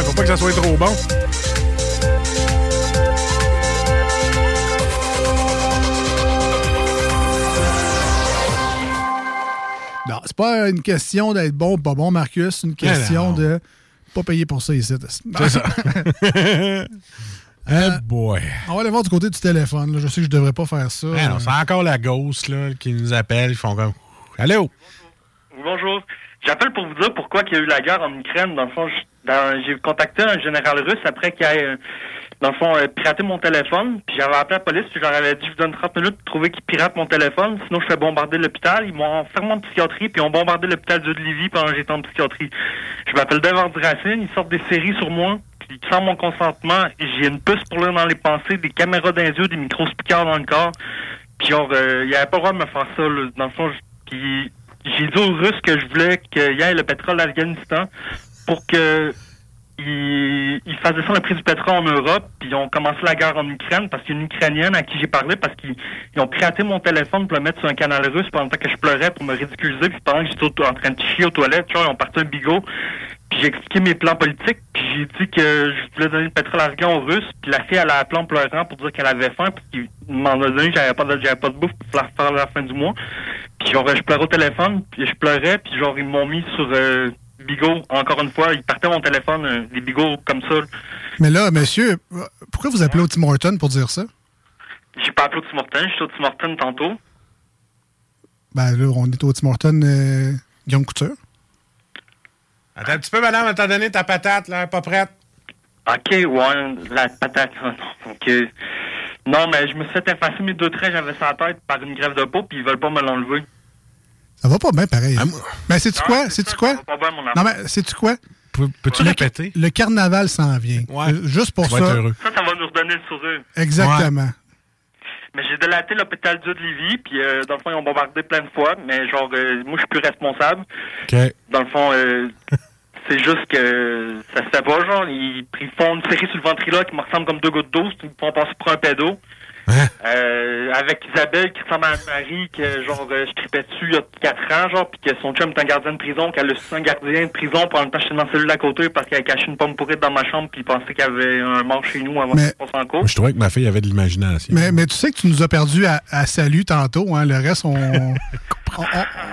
Ouais, faut pas que ça soit trop bon. Non, c'est pas une question d'être bon ou pas bon, Marcus. C'est une question de pas payer pour ça ici. C'est ça. Euh, Eh boy. On va aller voir du côté du téléphone. là. Je sais que je devrais pas faire ça. Eh c'est encore la ghost là, qui nous appelle. Ils font comme. Allô? Bonjour. J'appelle pour vous dire pourquoi il y a eu la guerre en Ukraine. Dans le fond, j'ai contacté un général russe après qu'il ait, euh, dans le fond, euh, piraté mon téléphone. Puis j'avais appelé la police, puis leur avais dit, je vous donne 30 minutes pour trouver qu'il pirate mon téléphone. Sinon, je fais bombarder l'hôpital. Ils m'ont enfermé en psychiatrie, puis ils ont bombardé l'hôpital de Livy pendant que j'étais en psychiatrie. Je m'appelle Devard Racine. Ils sortent des séries sur moi. Puis sans mon consentement, j'ai une puce pour lire dans les pensées, des caméras dans les yeux, des micro-speakers dans le corps. Puis genre, euh, il avait pas le droit de me faire ça, là. Dans le fond, puis j'ai dit aux Russes que je voulais qu'il y ait le pétrole d'Afghanistan pour que ils, ils fassent descendre le prix du pétrole en Europe, puis ils ont commencé la guerre en Ukraine parce qu'il y a une Ukrainienne à qui j'ai parlé parce qu'ils ils ont piraté mon téléphone pour le mettre sur un canal russe pendant que je pleurais pour me ridiculiser, puis pendant que j'étais en train de chier aux toilettes, tu vois, ils ont parti un bigot. Puis j'ai expliqué mes plans politiques, puis j'ai dit que je voulais donner le pétrole afghan aux Russes, puis la fille, elle a appelé en pleurant pour dire qu'elle avait faim, puis qu'il m'en a donné, j'avais pas de, j'avais pas de bouffe pour la faire à la fin du mois. Puis genre, je pleurais au téléphone, puis je pleurais, puis genre, ils m'ont mis sur euh, Bigot, encore une fois, ils partaient mon téléphone, euh, des bigots comme ça. Mais là, monsieur, pourquoi vous appelez au Tim Horton pour dire ça? J'ai pas appelé au Tim Hortons, j'étais au Tim tantôt. Ben là, on est au Tim Horton euh, Guillaume Couture. Attends un petit peu, madame, t'as donné ta patate, là, pas prête? Ok, ouais, la patate. ah non, ok. Non, mais je me suis fait effacer mes deux traits, j'avais ça la tête par une grève de peau, puis ils veulent pas me l'enlever. Ça va pas bien pareil. Mais sais-tu Non, quoi? c'est Sais-tu ça, quoi? ça va pas bien, mon Non, mais sais-tu quoi? Peux-tu le, répéter? Le carnaval s'en vient. Euh, Juste pour ça. être heureux. Ça, ça va nous redonner le sourire. Exactement. Mais j'ai délaté l'hôpital Dieu de Lévis, puis euh, dans le fond, ils ont bombardé plein de fois, mais genre, euh, moi, je suis plus responsable. OK. Dans le fond, euh, c'est juste que ça se fait genre, ils, font une série sur le ventriloque qui me ressemble comme deux gouttes d'eau, ils font passer pour un pédo. Euh, avec Isabelle qui ressemble à Anne-Marie, que genre euh, je tripais dessus il y a 4 ans, genre, puis que son chum est un gardien de prison, qu'elle a su un gardien de prison, pour en même temps j'étais dans la cellule à côté parce qu'elle a caché une pomme pourrie dans ma chambre, puis il pensait qu'il y avait un mort chez nous avant Mais- qu'on passe en cours. Je trouvais que ma fille avait de l'imagination. Mais, mais tu sais que tu nous as perdu à, à salut tantôt. Hein? Le reste, on, on, on,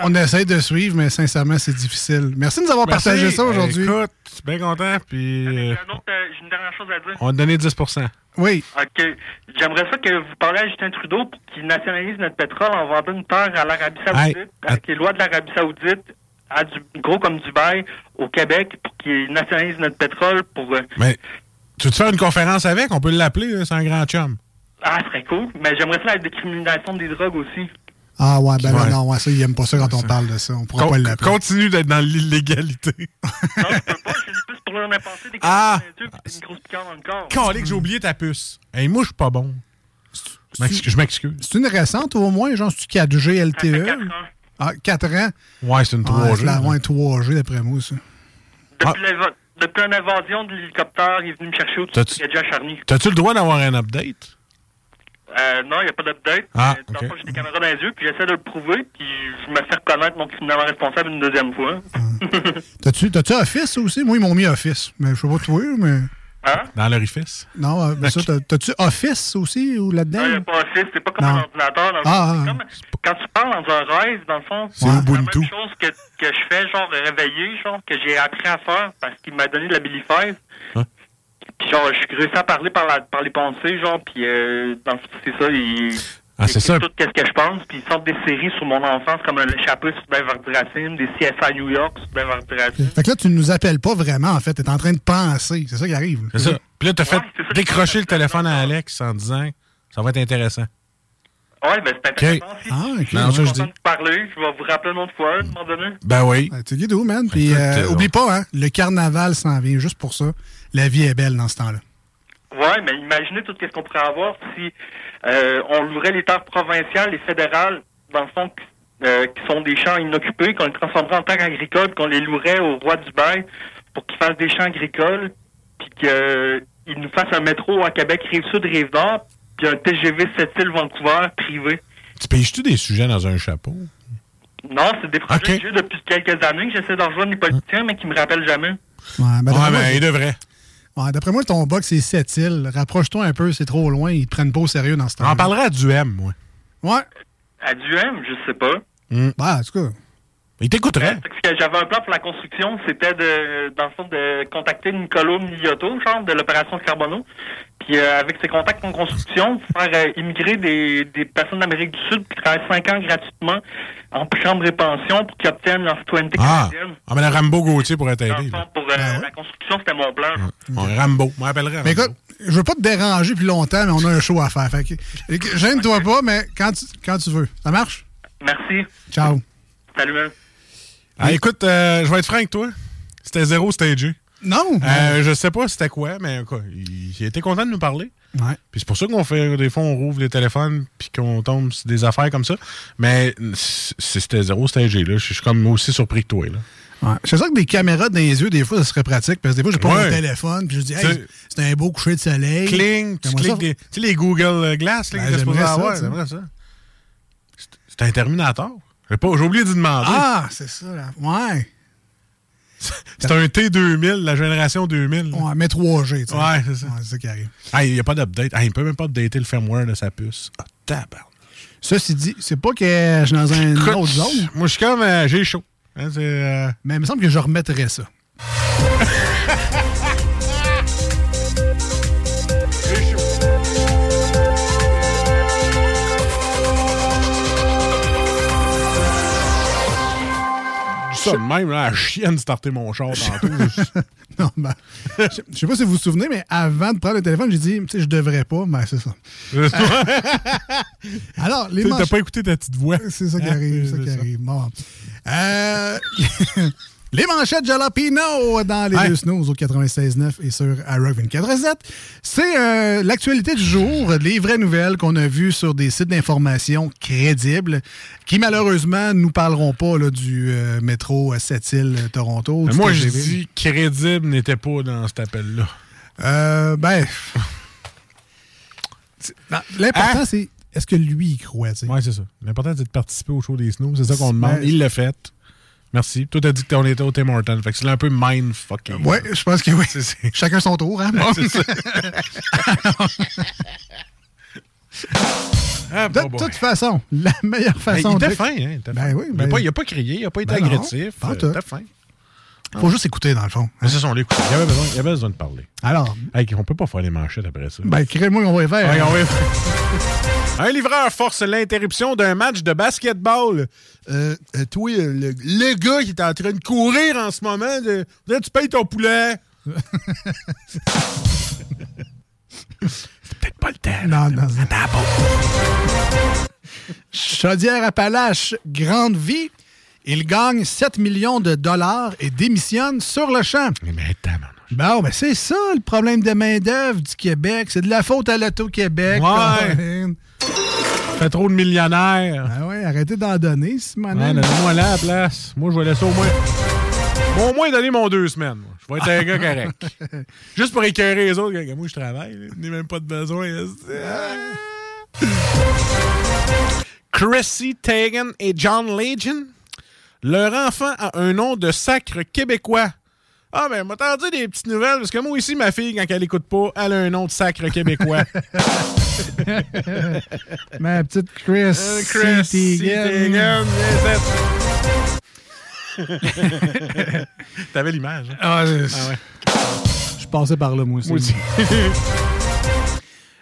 on essaie de suivre, mais sincèrement, c'est difficile. Merci de nous avoir Merci. partagé ça aujourd'hui. Écoute, je suis bien content, puis Un autre, euh, J'ai une dernière chose à dire. on va te donner 10% Oui. OK. J'aimerais ça que vous parliez à Justin Trudeau pour qu'il nationalise notre pétrole en vendant une terre à l'Arabie Saoudite, Hey, avec les lois de l'Arabie Saoudite, à du, gros comme Dubaï, au Québec, pour qu'il nationalise notre pétrole pour... euh, Mais tu veux te faire une conférence avec? On peut l'appeler, c'est un grand chum. Ah, ce serait cool. Mais j'aimerais ça la décriminalisation des drogues aussi. Ah ouais, ben Ouais. non, ouais, ça, il aime pas ça quand on parle de ça. On pourra Con- pas l'appeler. continue d'être dans l'illégalité. Plus pour des Ah! des grosses piquants dans le corps. Calé que j'ai oublié ta puce. Hey, moi, je suis pas bon. Je m'excuse- Je m'excuse. C'est une récente au moins, genre, c'est-tu 4G LTE? quatre ans. Ah, 4 ans? Ouais, c'est une Ah, 3G. c'est la ouais, 3G d'après moi, ça. Depuis, une invasion de l'hélicoptère, il est venu me chercher au-dessus Charny. T'as-tu le droit d'avoir un update? Euh, non, il n'y a pas d'update. Ah, Euh, j'ai des caméras dans les yeux, puis j'essaie de le prouver, puis je me fais reconnaître mon criminellement responsable une deuxième fois. T'as-tu t'as-tu Office aussi? Moi, ils m'ont mis Office. Mais je sais pas toi, mais. Hein? Dans l'orifice? Non, euh, ben ça, t'as- t'as-tu Office aussi ou là-dedans? Non, il n'y a pas Office, c'est pas comme Non. un ordinateur. Dans Ah, ah, comme- quand tu parles dans un rêve, dans le fond, C'est la Ubuntu. même chose que, que je fais, genre réveillé, genre, que j'ai appris à faire parce qu'il m'a donné de la Billy Five. Hein? Genre, je suis réussi à parler par, la, par les pensées, genre, puis euh, c'est ça, il... Ah, c'est ça. Tout ce que je pense, puis ils sortent des séries sur mon enfance, comme l'échappée sur Beverly Racine, des CSI New York sur Beverly Racine. Fait que là, tu nous appelles pas vraiment, en fait. T'es en train de penser. C'est ça qui arrive. là. C'est ça. Puis là, t'as fait Ouais, c'est ça. décrocher le téléphone à Alex en disant ça va être intéressant. Ouais, ben c'est intéressant. Si, Ah, ok. Non, ça, je suis je dis. content de parler, je vais vous rappeler une autre fois, à un moment donné. Ben oui. Ben, tu guides man. Puis, euh, euh, oublie pas, hein, le carnaval s'en vient juste pour ça. La vie est belle dans ce temps-là. Ouais, mais imaginez tout ce qu'on pourrait avoir si euh, on louerait les terres provinciales et fédérales, dans le fond, euh, qui sont des champs inoccupés, qu'on les transformerait en terres agricoles, qu'on les louerait au roi du bail pour qu'il fasse des champs agricoles, puis qu'il nous fasse un métro à Québec, Rive-Sud, Rive-Nord, puis un TGV 7 îles Vancouver privé. Tu payes-tu des sujets dans un chapeau? Non, c'est des projets Ok. que j'ai depuis quelques années que j'essaie de rejoindre les politiciens, mais qui me rappellent jamais. Ouais, ben, ouais, d'après moi, ben, il devrait. Ouais, D'après moi, ton box, c'est sept îles. Rapproche-toi un peu, c'est trop loin. Ils te prennent pas au sérieux dans ce temps On en parlera à du M, moi. Ouais. À Duhem, je sais pas. Bah, en tout cas. Il t'écouterait. Parce que j'avais un plan pour la construction, c'était de, dans le fond, de contacter Nicolo Miliotto, genre, de l'opération Carbono. Puis euh, avec ses contacts en construction, faire euh, immigrer des, des personnes d'Amérique du Sud qui travaillent 5 ans gratuitement en chambre et pension pour qu'ils obtiennent leur citoyenneté Ah, canadienne. ah mais le Rambo Gauthier pourrait t'aider. pour euh, Ben ouais. la construction, c'était mon plan. Ouais, Rambo. Je m'appellerais Mais écoute, je veux pas te déranger plus longtemps, mais on a un show à faire. Fait que, gêne-toi pas, mais quand tu, quand tu veux. Ça marche? Merci. Ciao. Salut, man. Ah, écoute, euh, je vais être franc avec toi. C'était zéro stagé. Non? Euh, je sais pas c'était quoi, mais quoi, il, il était content de nous parler. Ouais. Puis c'est pour ça qu'on fait, des fois, on rouvre les téléphones puis qu'on tombe sur des affaires comme ça. Mais c'était zéro stagé, là. Je suis comme aussi surpris que toi, là. Ouais. C'est ça que des caméras dans les yeux, des fois, ça serait pratique. Parce que des fois, j'ai pas Ouais. mon téléphone, puis je dis, hey, c'est un beau coucher de soleil. Cling, tu cliques des, tu sais, les Google Glass, là, Ben, que ça, avoir. ça. C'est un Terminator. J'ai oublié de demander. Ah, c'est ça, là. Ouais. C'est un T2000, la génération 2000. là. Ouais, mais 3G, tu sais. Ouais, c'est ça. Ouais, c'est ça qui arrive. Ah, il n'y a pas d'update. Ah, il peut même pas updater le firmware de sa puce. Ah, tabarnak. Ceci dit, c'est pas que je suis dans une Écoute, autre zone, Moi, je suis comme. euh, J'ai chaud. Hein, euh, mais il me semble que je remettrais ça. ça de même, là, la chienne starter mon char tantôt. Non, ben, je je sais pas si vous vous souvenez, mais avant de prendre le téléphone, j'ai dit, tu sais, je devrais pas, mais c'est ça. Alors, les sais, T'as pas écouté ta petite voix. C'est ça qui Hein? arrive, c'est ça qui arrive. Bon. Euh, les manchettes Jalapino dans les Ouais. deux snooze au 96.9 et sur iRock 24 C'est euh, l'actualité du jour, les vraies nouvelles qu'on a vues sur des sites d'information crédibles qui, malheureusement, nous parleront pas là, du euh, métro à Sept-Îles, euh, Toronto. Mais du moi, je dis crédible n'était pas dans cet appel-là. Euh, ben... non, L'important, Hein? c'est est-ce que lui y croit? Ouais, c'est ça. L'important, c'est de participer au show des Snows. C'est ça qu'on demande. Ben, Il l'a fait. Merci. Toi, t'as dit que on était au Tim Hortons. Fait que c'est un peu mind-fucking. Ouais, je pense que oui. C'est- c'est- Chacun son tour, hein? c'est ça. Ah, De toute façon, la meilleure façon il de. était fin, hein? il était Ben fin. oui, Mais ben- pas, il a pas crié, il a pas été Ben non, agressif. pas euh. Il était fin. Faut juste écouter, dans le fond. Mais c'est son l'écoute. Il avait besoin, il avait besoin de parler. Alors, Hey, on peut pas faire les manchettes après ça. ben, crée-moi, on va y faire. Ouais, on va- Un livreur force l'interruption d'un match de basketball. Euh, euh, toi, euh, le, le gars qui est en train de courir en ce moment, de, là, tu payes ton poulet. C'est peut-être pas le temps. Non, non. Attends, bon. Chaudière-Appalaches, grande vie. Il gagne 7 millions de dollars et démissionne sur le champ. Mais. Bon, ben, c'est ça le problème de main-d'œuvre du Québec. C'est de la faute à l'Auto-Québec. Ouais. Fait trop de millionnaires. Ah ouais, arrêtez d'en donner, Simon. Ouais, Donnez-moi là la place. Moi, je vais laisser au moins. Bon, au moins donner mon deux semaines. moi. Je vais être un gars correct. Juste pour écœurer les autres. Moi, je travaille. n'ai même pas de besoin. Chrissy Teigen et John Legend. Leur enfant a un nom de sacre québécois. Ah, ben, m'a entendu des petites nouvelles, parce que moi aussi, ma fille, quand elle écoute pas, elle a un nom de sacre québécois. Ma petite Chris. Euh, ici. T'avais l'image, hein? Ah, je, Ah ouais. je passais par là, moi aussi. Moi aussi.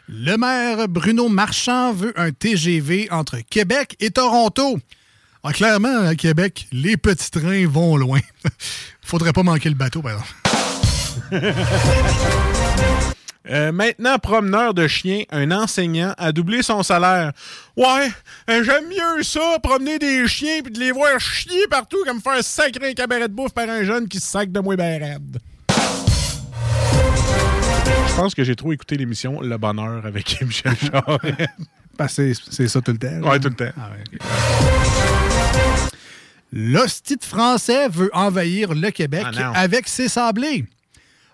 Le maire Bruno Marchand veut un TGV entre Québec et Toronto. Ah, clairement, à Québec, les petits trains vont loin. Faudrait pas manquer le bateau, par exemple. Euh, maintenant, promeneur de chiens, un enseignant a doublé son salaire. Ouais, euh, j'aime mieux ça, promener des chiens puis de les voir chier partout comme faire sacrer un cabaret de bouffe par un jeune qui se sac de moi ben raide. Je pense que j'ai trop écouté l'émission Le Bonheur avec Michel que c'est- ça tout le temps. ouais, tout le temps. Ah ouais. L'hostie français veut envahir le Québec Ah avec ses sablés.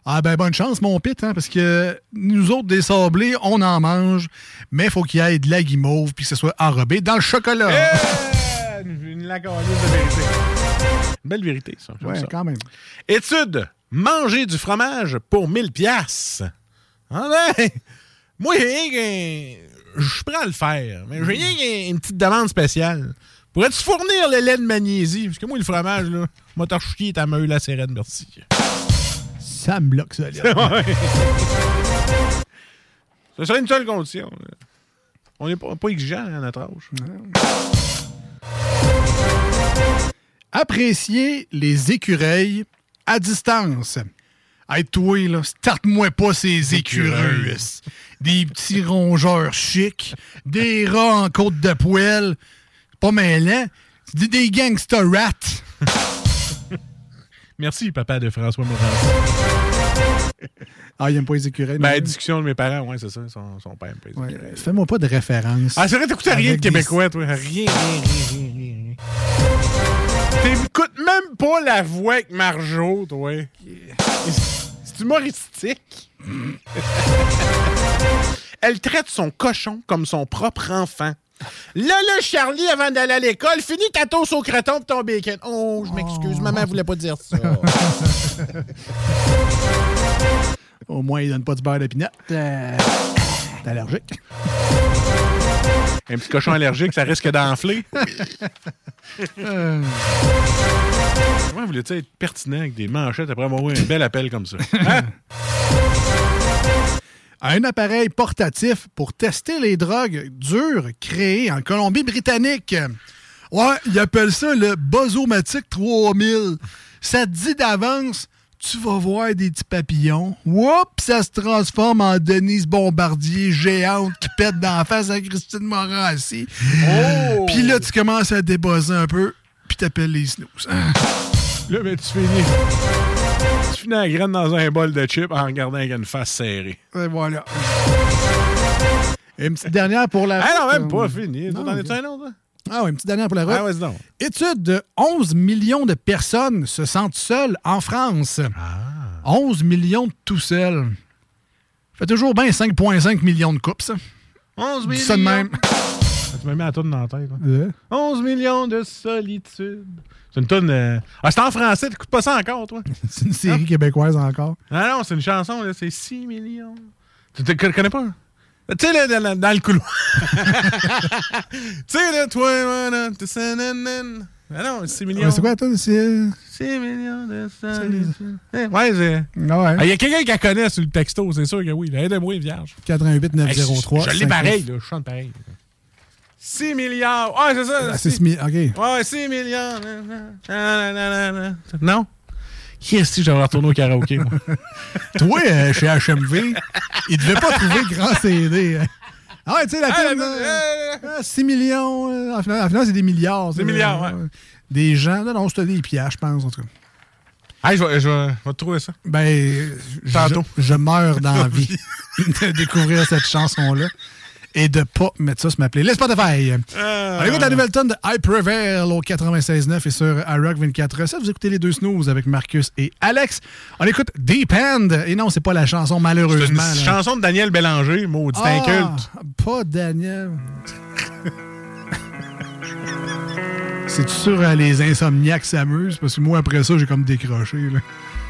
Ah ben bonne chance mon pit, hein, parce que nous autres des sablés, on en mange, mais faut qu'il y ait de la guimauve puis que ce soit enrobé dans le chocolat. Eh, Une, lagalise de vérité. Une belle vérité, ça. Ça. quand même. Étude. Manger du fromage pour 1000 pièces. Ah ben, moi, je suis prêt à le faire, mais j'ai rien une petite demande spéciale. Pourrais-tu fournir le lait de magnésie? Parce que moi, le fromage, là, m'a chier ta meule la sérène, merci. Ça me bloque, ça. ouais. Ce serait une seule condition. On n'est pas, pas, exigeant à notre âge. Apprécier les écureuils à distance. Hey, toi, là, starte-moi pas ces écureuils. Des petits rongeurs chics, des rats en côte de poêle. Pas mêlant. C'est des gangster rats. Merci, papa de François Morin. Ah, il n'aime pas les écureuils. Ben, discussion de mes parents, ouais, c'est ça. Son, son père aime pas les écureuils. Fais-moi pas de référence. Ah, c'est vrai, t'écoutes rien de québécois, toi. Rien, rien, rien, rien, rien. T'écoutes même pas la voix avec Marjo, toi. C'est humoristique. Elle traite son cochon comme son propre enfant. Là, là, Charlie, avant d'aller à l'école, finis ta toast au creton pis ton bacon. Oh, je m'excuse, oh. maman voulait pas dire ça. Au moins, il donne pas du beurre d'épinette. Euh, t'es allergique. Un petit cochon allergique, ça risque d'enfler. euh... Comment voulez-tu être pertinent avec des manchettes après avoir eu un bel appel comme ça? Hein? un appareil portatif pour tester les drogues dures créé en Colombie-Britannique. Ouais, ils appellent ça le Bozomatic 3000. Ça te dit d'avance, tu vas voir des petits papillons. Oups, ça se transforme en Denise Bombardier géante qui pète dans la face à Christine Morin aussi. Oh! Puis là, tu commences à débosser un peu, puis t'appelles les snooze. Là, ben, tu finis. Tu finis la graine dans un bol de chips en regardant avec une face serrée. Et voilà. Et une petite dernière pour la. Ah non, même pas fini. T'en es un autre? Hein? Ah oui, une petite dernière pour la route. Ah ouais, non. Étude de 11 millions de personnes se sentent seules en France. Ah. 11 millions de tout seuls. Fait toujours bien 5,5 millions de coupes, ça. 11 millions. ça de même. Tu m'as mis la tourne dans la tête. 11 millions de solitude. C'est une tonne. Euh, ah, c'est en français, t'écoutes pas ça encore, toi? c'est une série québécoise encore. Ah non, c'est une chanson, là, c'est 6 millions. Tu te connais pas? Tu sais, là, dans, dans, le couloir. tu sais, là, toi, ah non, 6 millions. C'est quoi, toi? C'est... 6 millions de solitude. Ouais, c'est. Ah il y a quelqu'un qui la connaît sur le texto, c'est sûr que oui. Aide-moi, vierge. 88 903. je l'ai pareil, là. Je chante pareil. 6 milliards. Ah, c'est ça. 6 milliards, OK. Ouais, 6 milliards. Non? Qui est-ce que j'aurais retourné au karaoké, moi? Toi, euh, chez HMV, il devait pas trouver grand CD. Hein. Ah ouais, tu sais, la ah, 6 millions. Euh, en final, c'est des milliards. Des milliards, ouais. Des gens. Non, non, c'était des pièges, je pense, en tout cas. Ah, je vais, je, vais, te trouver ça. Ben, Tantôt. Je, je meurs d'envie de découvrir cette chanson-là et de pas mettre ça sur ma playlist Spotify. Euh... On écoute la nouvelle tonne de I Prevail au 96.9 et sur iRock 24 Vous écoutez les deux snooze avec Marcus et Alex. On écoute Deep End. Et non, c'est pas la chanson, malheureusement. C'est une chanson de Daniel Bélanger, maudit ah, inculte. Pas Daniel. C'est-tu sûr euh, les insomniaques s'amusent? Parce que moi, après ça, j'ai comme décroché. Là,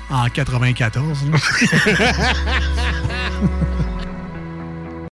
en 94.